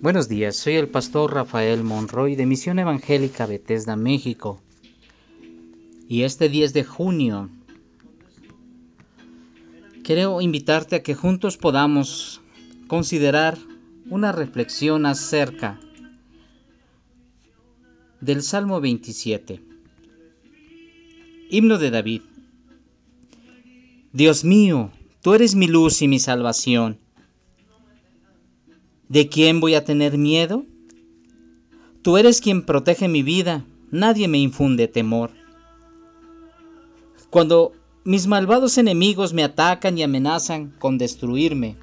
Buenos días, soy el pastor Rafael Monroy de Misión Evangélica Bethesda, México. Y este 10 de junio quiero invitarte a que juntos podamos considerar una reflexión acerca del Salmo 27. Himno de David. Dios mío, tú eres mi luz y mi salvación. ¿De quién voy a tener miedo? Tú eres quien protege mi vida, nadie me infunde temor. Cuando mis malvados enemigos me atacan y amenazan con destruirme,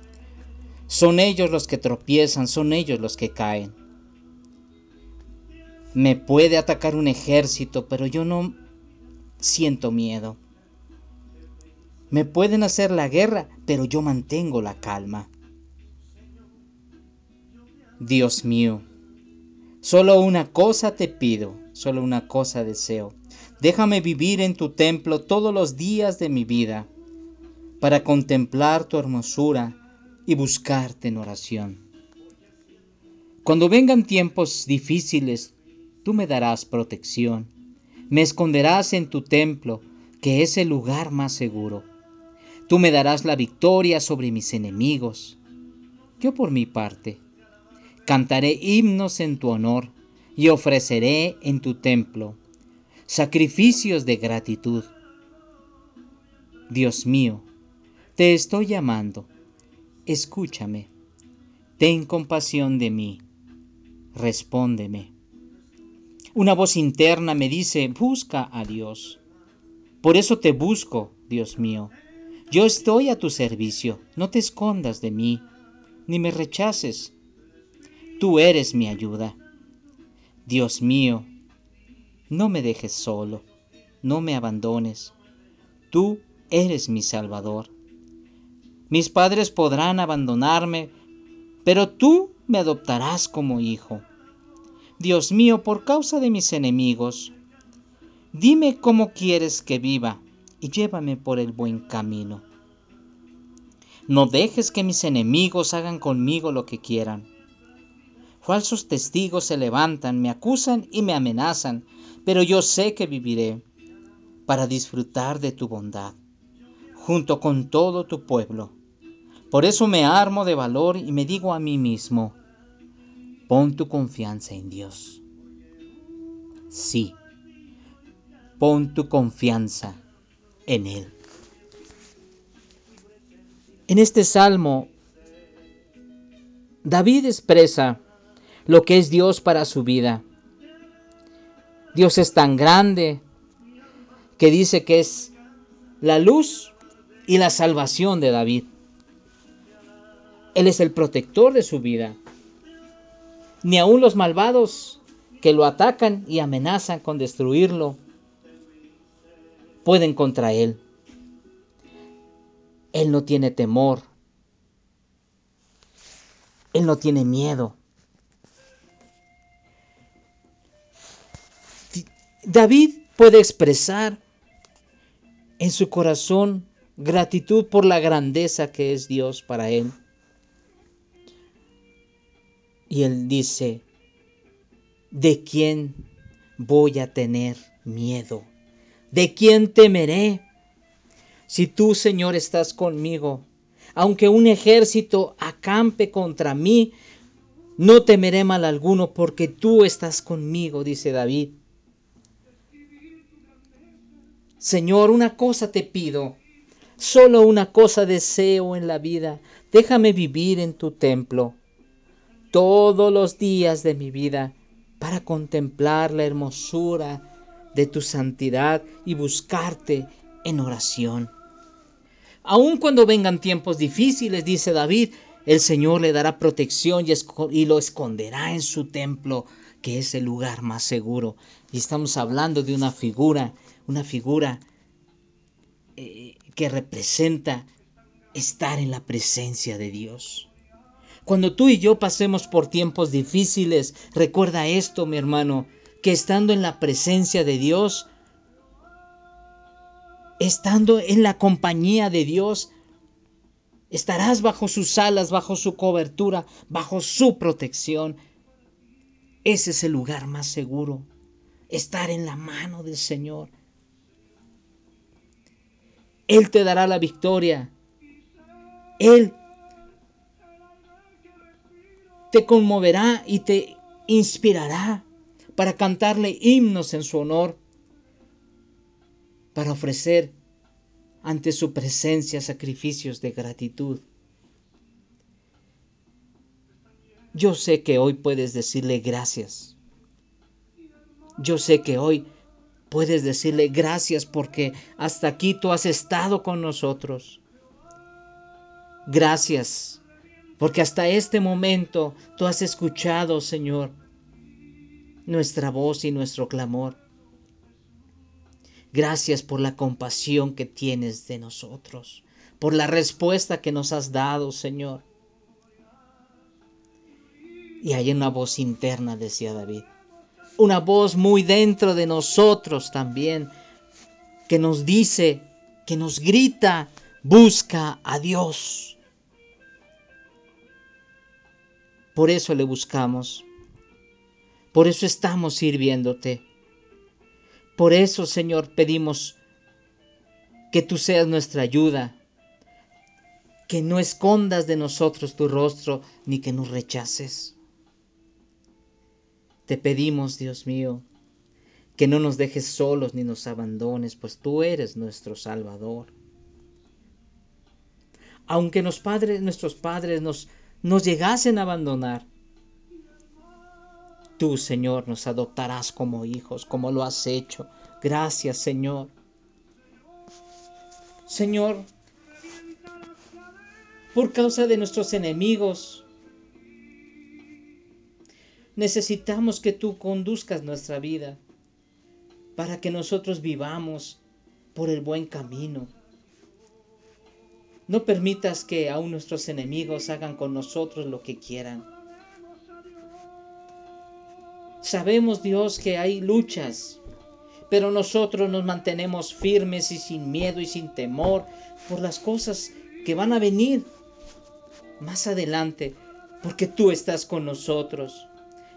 son ellos los que tropiezan, son ellos los que caen. Me puede atacar un ejército, pero yo no siento miedo. Me pueden hacer la guerra, pero yo mantengo la calma. Dios mío, solo una cosa te pido, solo una cosa deseo. Déjame vivir en tu templo todos los días de mi vida, para contemplar tu hermosura y buscarte en oración. Cuando vengan tiempos difíciles, tú me darás protección. Me esconderás en tu templo, que es el lugar más seguro. Tú me darás la victoria sobre mis enemigos. Yo por mi parte Cantaré himnos en tu honor y ofreceré en tu templo sacrificios de gratitud. Dios mío, te estoy llamando. Escúchame. Ten compasión de mí. Respóndeme. Una voz interna me dice, busca a Dios. Por eso te busco, Dios mío. Yo estoy a tu servicio. No te escondas de mí, ni me rechaces. Tú eres mi ayuda. Dios mío, no me dejes solo, no me abandones. Tú eres mi Salvador. Mis padres podrán abandonarme, pero tú me adoptarás como hijo. Dios mío, por causa de mis enemigos, dime cómo quieres que viva y llévame por el buen camino. No dejes que mis enemigos hagan conmigo lo que quieran. Falsos testigos se levantan, me acusan y me amenazan, pero yo sé que viviré para disfrutar de tu bondad, junto con todo tu pueblo. Por eso me armo de valor y me digo a mí mismo, pon tu confianza en Dios. Sí, pon tu confianza en Él. En este salmo, David expresa lo que es Dios para su vida. Dios es tan grande que dice que es la luz y la salvación de David. Él es el protector de su vida. Ni aun los malvados que lo atacan y amenazan con destruirlo pueden contra él. Él no tiene temor. Él no tiene miedo. David puede expresar en su corazón gratitud por la grandeza que es Dios para él. Y él dice, ¿de quién voy a tener miedo? ¿De quién temeré? Si tú, Señor, estás conmigo, aunque un ejército acampe contra mí, no temeré mal alguno porque tú estás conmigo, dice David. Señor, una cosa te pido, solo una cosa deseo en la vida, déjame vivir en tu templo todos los días de mi vida para contemplar la hermosura de tu santidad y buscarte en oración. Aun cuando vengan tiempos difíciles, dice David, el Señor le dará protección y, lo esconderá en su templo, que es el lugar más seguro. Y estamos hablando de una figura una figura eh, que representa estar en la presencia de Dios. Cuando tú y yo pasemos por tiempos difíciles, recuerda esto, mi hermano, que estando en la presencia de Dios, estando en la compañía de Dios, Estarás bajo sus alas, bajo su cobertura, bajo su protección. Ese es el lugar más seguro, estar en la mano del Señor. Él te dará la victoria. Él te conmoverá y te inspirará para cantarle himnos en su honor, para ofrecer ante su presencia sacrificios de gratitud. Yo sé que hoy puedes decirle gracias. Yo sé que hoy puedes decirle gracias porque hasta aquí tú has estado con nosotros. Gracias porque hasta este momento tú has escuchado, Señor, nuestra voz y nuestro clamor. Gracias por la compasión que tienes de nosotros, por la respuesta que nos has dado, Señor. Y hay una voz interna, decía David, una voz muy dentro de nosotros también, que nos dice, que nos grita, busca a Dios. Por eso le buscamos. Por eso estamos sirviéndote. Por eso, Señor, pedimos que tú seas nuestra ayuda, que no escondas de nosotros tu rostro ni que nos rechaces. Te pedimos, Dios mío, que no nos dejes solos ni nos abandones, pues tú eres nuestro Salvador. Aunque nuestros padres nos llegasen a abandonar, Tú, Señor, nos adoptarás como hijos, como lo has hecho. Gracias, Señor. Señor, por causa de nuestros enemigos, necesitamos que tú conduzcas nuestra vida para que nosotros vivamos por el buen camino. No permitas que aún nuestros enemigos hagan con nosotros lo que quieran. Sabemos, Dios, que hay luchas, pero nosotros nos mantenemos firmes y sin miedo y sin temor por las cosas que van a venir más adelante, porque tú estás con nosotros.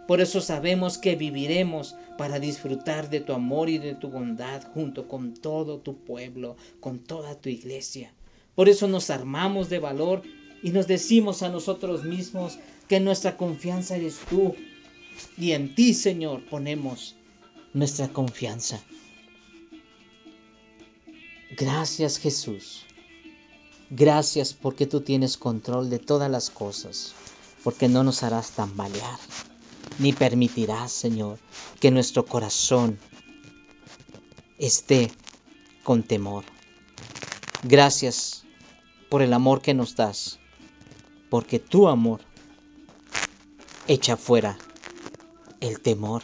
Por eso sabemos que viviremos para disfrutar de tu amor y de tu bondad junto con todo tu pueblo, con toda tu iglesia. Por eso nos armamos de valor y nos decimos a nosotros mismos que nuestra confianza eres tú, y en ti, Señor, ponemos nuestra confianza. Gracias, Jesús. Gracias porque tú tienes control de todas las cosas, porque no nos harás tambalear, ni permitirás, Señor, que nuestro corazón esté con temor. Gracias por el amor que nos das, porque tu amor echa fuera el temor.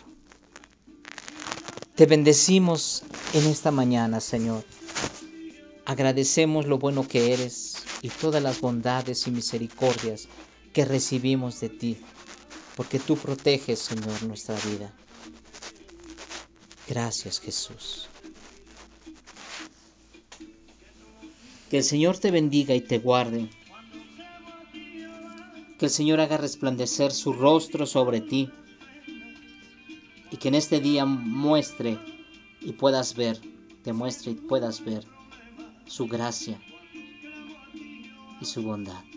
Te bendecimos en esta mañana, Señor. Agradecemos lo bueno que eres y todas las bondades y misericordias que recibimos de ti, porque tú proteges, Señor, nuestra vida. Gracias, Jesús. Que el Señor te bendiga y te guarde. Que el Señor haga resplandecer su rostro sobre ti y que en este día muestre y puedas ver, te muestre y puedas ver su gracia y su bondad.